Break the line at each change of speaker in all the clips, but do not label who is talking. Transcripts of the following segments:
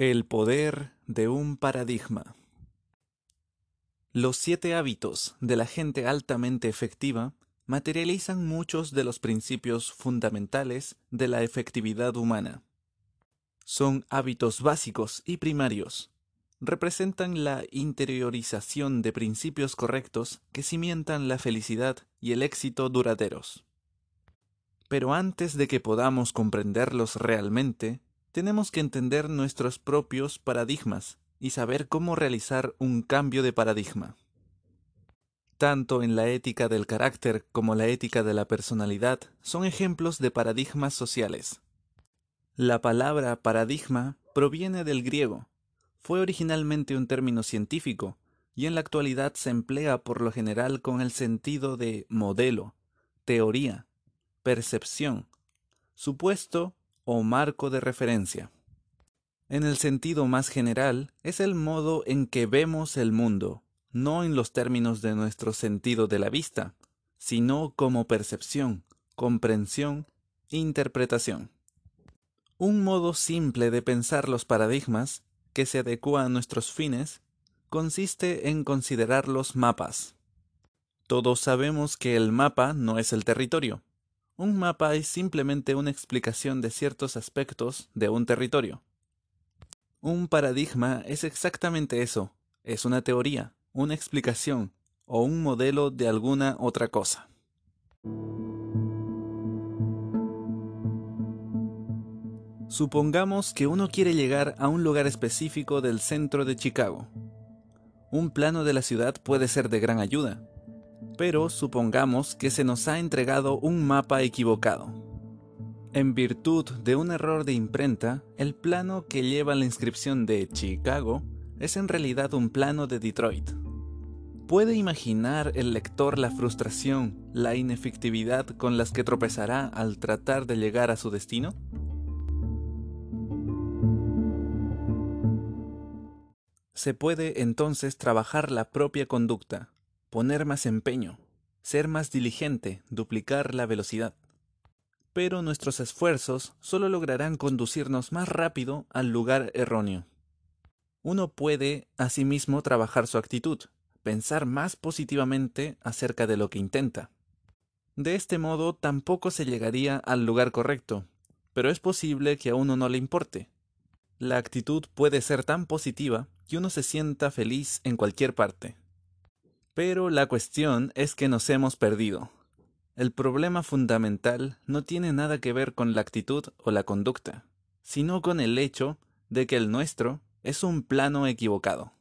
El poder de un paradigma. Los siete hábitos de la gente altamente efectiva materializan muchos de los principios fundamentales de la efectividad humana. Son hábitos básicos y primarios. Representan la interiorización de principios correctos que cimientan la felicidad y el éxito duraderos. Pero antes de que podamos comprenderlos realmente, tenemos que entender nuestros propios paradigmas y saber cómo realizar un cambio de paradigma. Tanto en la ética del carácter como la ética de la personalidad son ejemplos de paradigmas sociales. La palabra paradigma proviene del griego. Fue originalmente un término científico y en la actualidad se emplea por lo general con el sentido de modelo, teoría, percepción, supuesto o marco de referencia. En el sentido más general, es el modo en que vemos el mundo, no en los términos de nuestro sentido de la vista, sino como percepción, comprensión, interpretación. Un modo simple de pensar los paradigmas, que se adecua a nuestros fines, consiste en considerar los mapas. Todos sabemos que el mapa no es el territorio, un mapa es simplemente una explicación de ciertos aspectos de un territorio. Un paradigma es exactamente eso, es una teoría, una explicación o un modelo de alguna otra cosa. Supongamos que uno quiere llegar a un lugar específico del centro de Chicago. Un plano de la ciudad puede ser de gran ayuda, pero supongamos que se nos ha entregado un mapa equivocado. En virtud de un error de imprenta, el plano que lleva la inscripción de Chicago es en realidad un plano de Detroit. ¿Puede imaginar el lector la frustración, la inefectividad con las que tropezará al tratar de llegar a su destino? Se puede entonces trabajar la propia conducta, poner más empeño, ser más diligente, duplicar la velocidad. Pero nuestros esfuerzos solo lograrán conducirnos más rápido al lugar erróneo. Uno puede, asimismo, trabajar su actitud, pensar más positivamente acerca de lo que intenta. De este modo tampoco se llegaría al lugar correcto, pero es posible que a uno no le importe. La actitud puede ser tan positiva que uno se sienta feliz en cualquier parte. Pero la cuestión es que nos hemos perdido. El problema fundamental no tiene nada que ver con la actitud o la conducta, sino con el hecho de que el nuestro es un plano equivocado.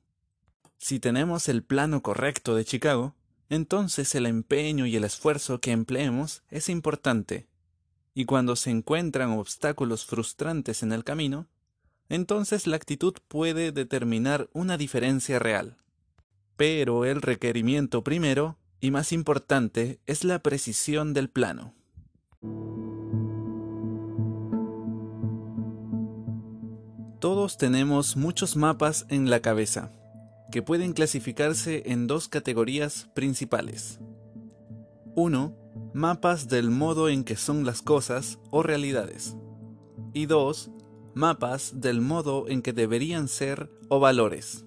Si tenemos el plano correcto de Chicago, entonces el empeño y el esfuerzo que empleemos es importante. Y cuando se encuentran obstáculos frustrantes en el camino, entonces la actitud puede determinar una diferencia real. Pero el requerimiento primero, y más importante, es la precisión del plano. Todos tenemos muchos mapas en la cabeza, que pueden clasificarse en dos categorías principales. 1. Mapas del modo en que son las cosas o realidades. Y 2. Mapas del modo en que deberían ser o valores.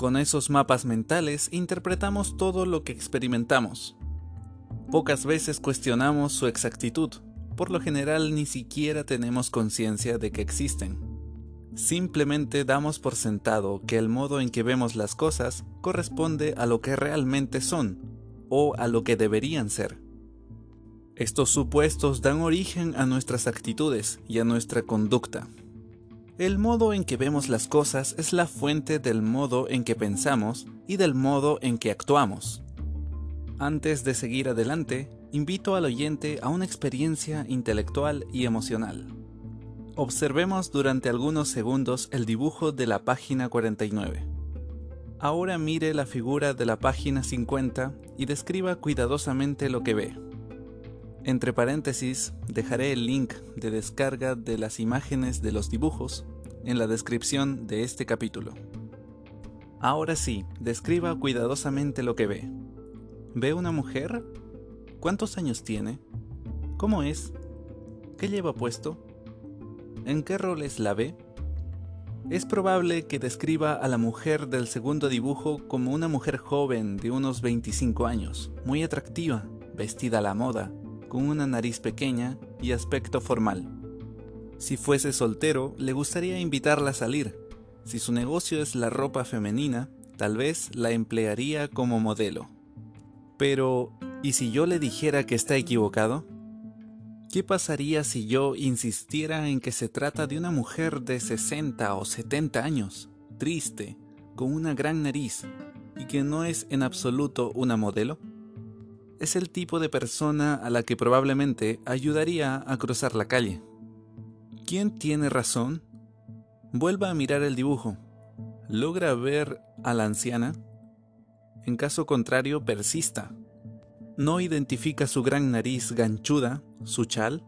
Con esos mapas mentales interpretamos todo lo que experimentamos. Pocas veces cuestionamos su exactitud, por lo general ni siquiera tenemos conciencia de que existen. Simplemente damos por sentado que el modo en que vemos las cosas corresponde a lo que realmente son, o a lo que deberían ser. Estos supuestos dan origen a nuestras actitudes y a nuestra conducta. El modo en que vemos las cosas es la fuente del modo en que pensamos y del modo en que actuamos. Antes de seguir adelante, invito al oyente a una experiencia intelectual y emocional. Observemos durante algunos segundos el dibujo de la página 49. Ahora mire la figura de la página 50 y describa cuidadosamente lo que ve. Entre paréntesis, dejaré el link de descarga de las imágenes de los dibujos en la descripción de este capítulo. Ahora sí, describa cuidadosamente lo que ve. ¿Ve una mujer? ¿Cuántos años tiene? ¿Cómo es? ¿Qué lleva puesto? ¿En qué roles la ve? Es probable que describa a la mujer del segundo dibujo como una mujer joven de unos 25 años, muy atractiva, vestida a la moda, con una nariz pequeña y aspecto formal. Si fuese soltero, le gustaría invitarla a salir. Si su negocio es la ropa femenina, tal vez la emplearía como modelo. Pero, ¿y si yo le dijera que está equivocado? ¿Qué pasaría si yo insistiera en que se trata de una mujer de 60 o 70 años, triste, con una gran nariz, y que no es en absoluto una modelo? Es el tipo de persona a la que probablemente ayudaría a cruzar la calle. ¿Quién tiene razón? Vuelva a mirar el dibujo. ¿Logra ver a la anciana? En caso contrario, persista no identifica su gran nariz ganchuda, su chal?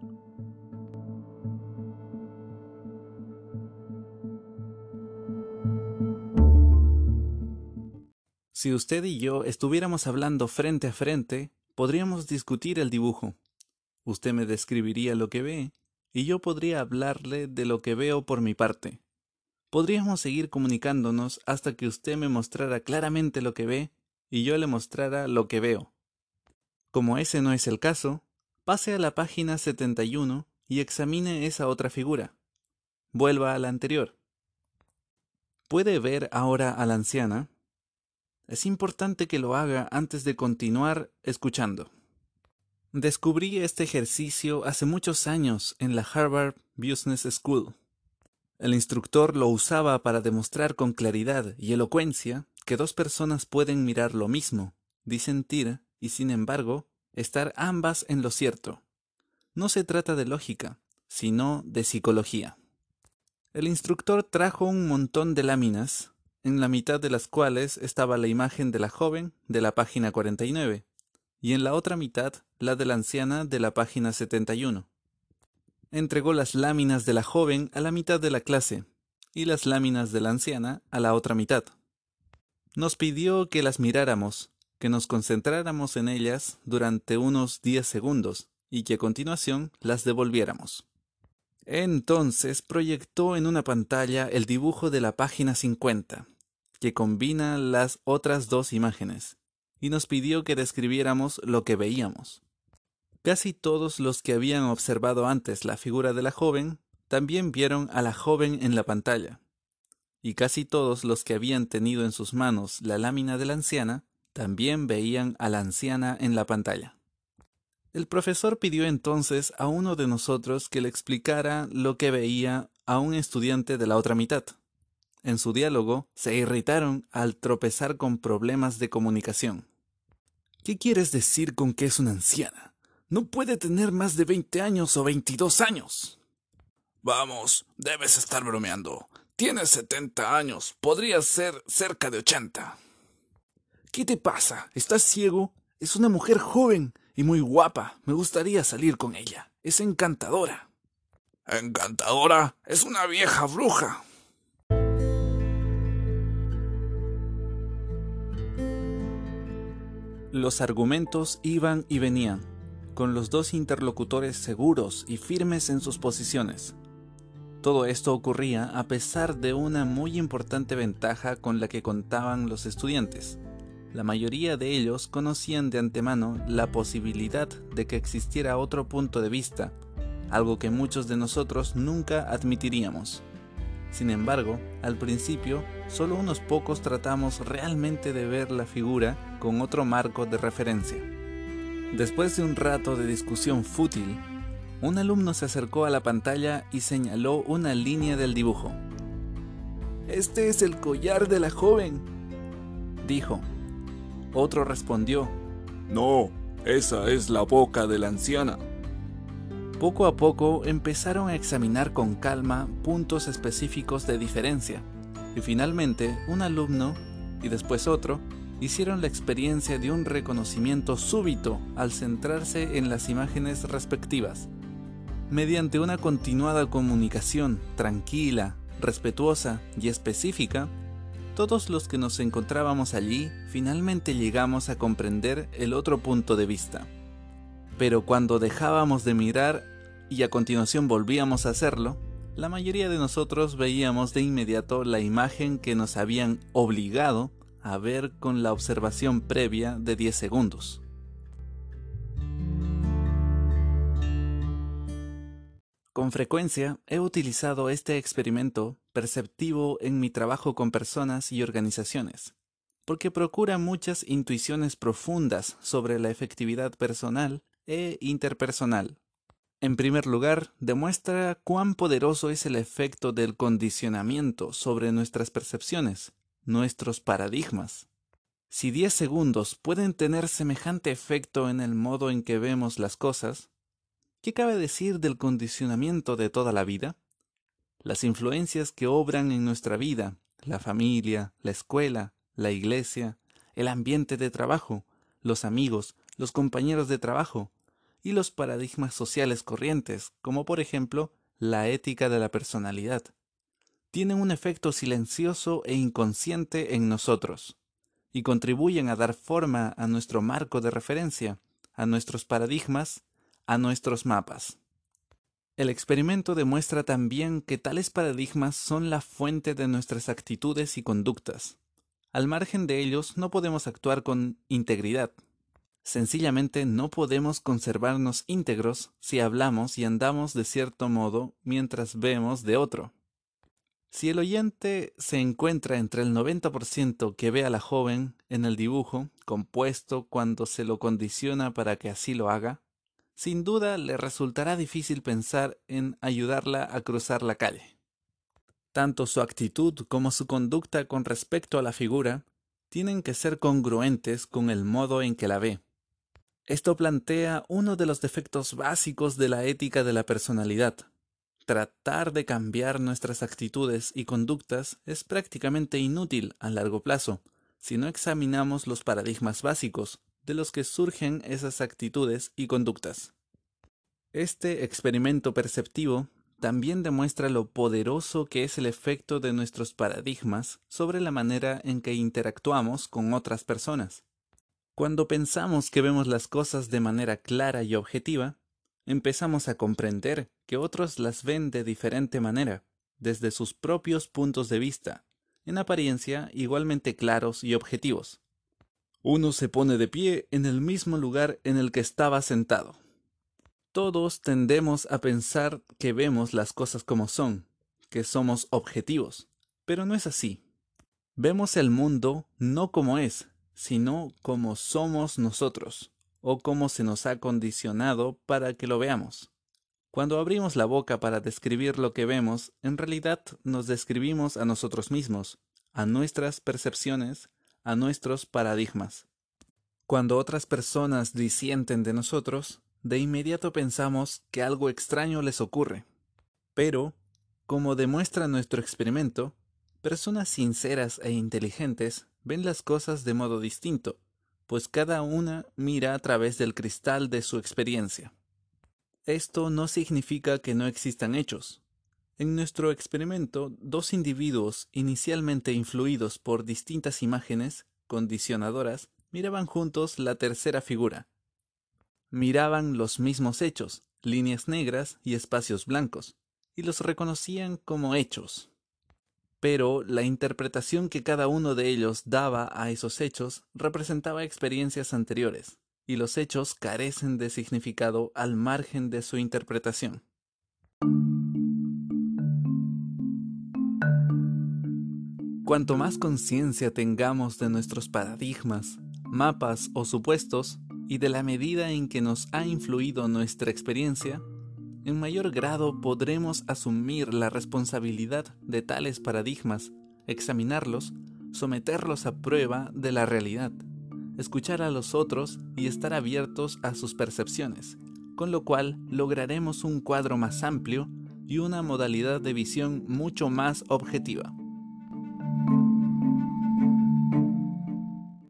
Si usted y yo estuviéramos hablando frente a frente, podríamos discutir el dibujo. Usted me describiría lo que ve, y yo podría hablarle de lo que veo por mi parte. Podríamos seguir comunicándonos hasta que usted me mostrara claramente lo que ve y yo le mostrara lo que veo. Como ese no es el caso, pase a la página 71 y examine esa otra figura. Vuelva a la anterior. ¿Puede ver ahora a la anciana? Es importante que lo haga antes de continuar escuchando. Descubrí este ejercicio hace muchos años en la Harvard Business School. El instructor lo usaba para demostrar con claridad y elocuencia que dos personas pueden mirar lo mismo, disentir y sin embargo, estar ambas en lo cierto. No se trata de lógica, sino de psicología. El instructor trajo un montón de láminas, en la mitad de las cuales estaba la imagen de la joven de la página 49, y en la otra mitad la de la anciana de la página 71. Entregó las láminas de la joven a la mitad de la clase, y las láminas de la anciana a la otra mitad. Nos pidió que las miráramos, que nos concentráramos en ellas durante unos 10 segundos y que a continuación las devolviéramos. Entonces proyectó en una pantalla el dibujo de la página 50, que combina las otras dos imágenes, y nos pidió que describiéramos lo que veíamos. Casi todos los que habían observado antes la figura de la joven también vieron a la joven en la pantalla, y casi todos los que habían tenido en sus manos la lámina de la anciana también veían a la anciana en la pantalla. El profesor pidió entonces a uno de nosotros que le explicara lo que veía a un estudiante de la otra mitad. En su diálogo se irritaron al tropezar con problemas de comunicación. ¿Qué quieres decir con que es una anciana? No puede tener más de 20 años o 22 años.
Vamos, debes estar bromeando. Tienes 70 años, podría ser cerca de 80.
¿Qué te pasa? ¿Estás ciego? Es una mujer joven y muy guapa. Me gustaría salir con ella. Es encantadora.
Encantadora. Es una vieja bruja.
Los argumentos iban y venían, con los dos interlocutores seguros y firmes en sus posiciones. Todo esto ocurría a pesar de una muy importante ventaja con la que contaban los estudiantes la mayoría de ellos conocían de antemano la posibilidad de que existiera otro punto de vista, algo que muchos de nosotros nunca admitiríamos. Sin embargo, al principio, solo unos pocos tratamos realmente de ver la figura con otro marco de referencia. Después de un rato de discusión fútil, un alumno se acercó a la pantalla y señaló una línea del dibujo.
Este es el collar de la joven, dijo.
Otro respondió,
No, esa es la boca de la anciana.
Poco a poco empezaron a examinar con calma puntos específicos de diferencia, y finalmente un alumno y después otro hicieron la experiencia de un reconocimiento súbito al centrarse en las imágenes respectivas. Mediante una continuada comunicación tranquila, respetuosa y específica, todos los que nos encontrábamos allí finalmente llegamos a comprender el otro punto de vista. Pero cuando dejábamos de mirar y a continuación volvíamos a hacerlo, la mayoría de nosotros veíamos de inmediato la imagen que nos habían obligado a ver con la observación previa de 10 segundos. Con frecuencia he utilizado este experimento perceptivo en mi trabajo con personas y organizaciones, porque procura muchas intuiciones profundas sobre la efectividad personal e interpersonal. En primer lugar, demuestra cuán poderoso es el efecto del condicionamiento sobre nuestras percepciones, nuestros paradigmas. Si 10 segundos pueden tener semejante efecto en el modo en que vemos las cosas, ¿Qué cabe decir del condicionamiento de toda la vida? Las influencias que obran en nuestra vida, la familia, la escuela, la iglesia, el ambiente de trabajo, los amigos, los compañeros de trabajo y los paradigmas sociales corrientes, como por ejemplo la ética de la personalidad, tienen un efecto silencioso e inconsciente en nosotros y contribuyen a dar forma a nuestro marco de referencia, a nuestros paradigmas a nuestros mapas. El experimento demuestra también que tales paradigmas son la fuente de nuestras actitudes y conductas. Al margen de ellos no podemos actuar con integridad. Sencillamente no podemos conservarnos íntegros si hablamos y andamos de cierto modo mientras vemos de otro. Si el oyente se encuentra entre el 90% que ve a la joven en el dibujo, compuesto cuando se lo condiciona para que así lo haga, sin duda le resultará difícil pensar en ayudarla a cruzar la calle. Tanto su actitud como su conducta con respecto a la figura tienen que ser congruentes con el modo en que la ve. Esto plantea uno de los defectos básicos de la ética de la personalidad. Tratar de cambiar nuestras actitudes y conductas es prácticamente inútil a largo plazo si no examinamos los paradigmas básicos de los que surgen esas actitudes y conductas. Este experimento perceptivo también demuestra lo poderoso que es el efecto de nuestros paradigmas sobre la manera en que interactuamos con otras personas. Cuando pensamos que vemos las cosas de manera clara y objetiva, empezamos a comprender que otros las ven de diferente manera, desde sus propios puntos de vista, en apariencia igualmente claros y objetivos. Uno se pone de pie en el mismo lugar en el que estaba sentado. Todos tendemos a pensar que vemos las cosas como son, que somos objetivos, pero no es así. Vemos el mundo no como es, sino como somos nosotros, o como se nos ha condicionado para que lo veamos. Cuando abrimos la boca para describir lo que vemos, en realidad nos describimos a nosotros mismos, a nuestras percepciones, a nuestros paradigmas. Cuando otras personas disienten de nosotros, de inmediato pensamos que algo extraño les ocurre. Pero, como demuestra nuestro experimento, personas sinceras e inteligentes ven las cosas de modo distinto, pues cada una mira a través del cristal de su experiencia. Esto no significa que no existan hechos. En nuestro experimento, dos individuos inicialmente influidos por distintas imágenes condicionadoras miraban juntos la tercera figura. Miraban los mismos hechos, líneas negras y espacios blancos, y los reconocían como hechos. Pero la interpretación que cada uno de ellos daba a esos hechos representaba experiencias anteriores, y los hechos carecen de significado al margen de su interpretación. Cuanto más conciencia tengamos de nuestros paradigmas, mapas o supuestos, y de la medida en que nos ha influido nuestra experiencia, en mayor grado podremos asumir la responsabilidad de tales paradigmas, examinarlos, someterlos a prueba de la realidad, escuchar a los otros y estar abiertos a sus percepciones, con lo cual lograremos un cuadro más amplio y una modalidad de visión mucho más objetiva.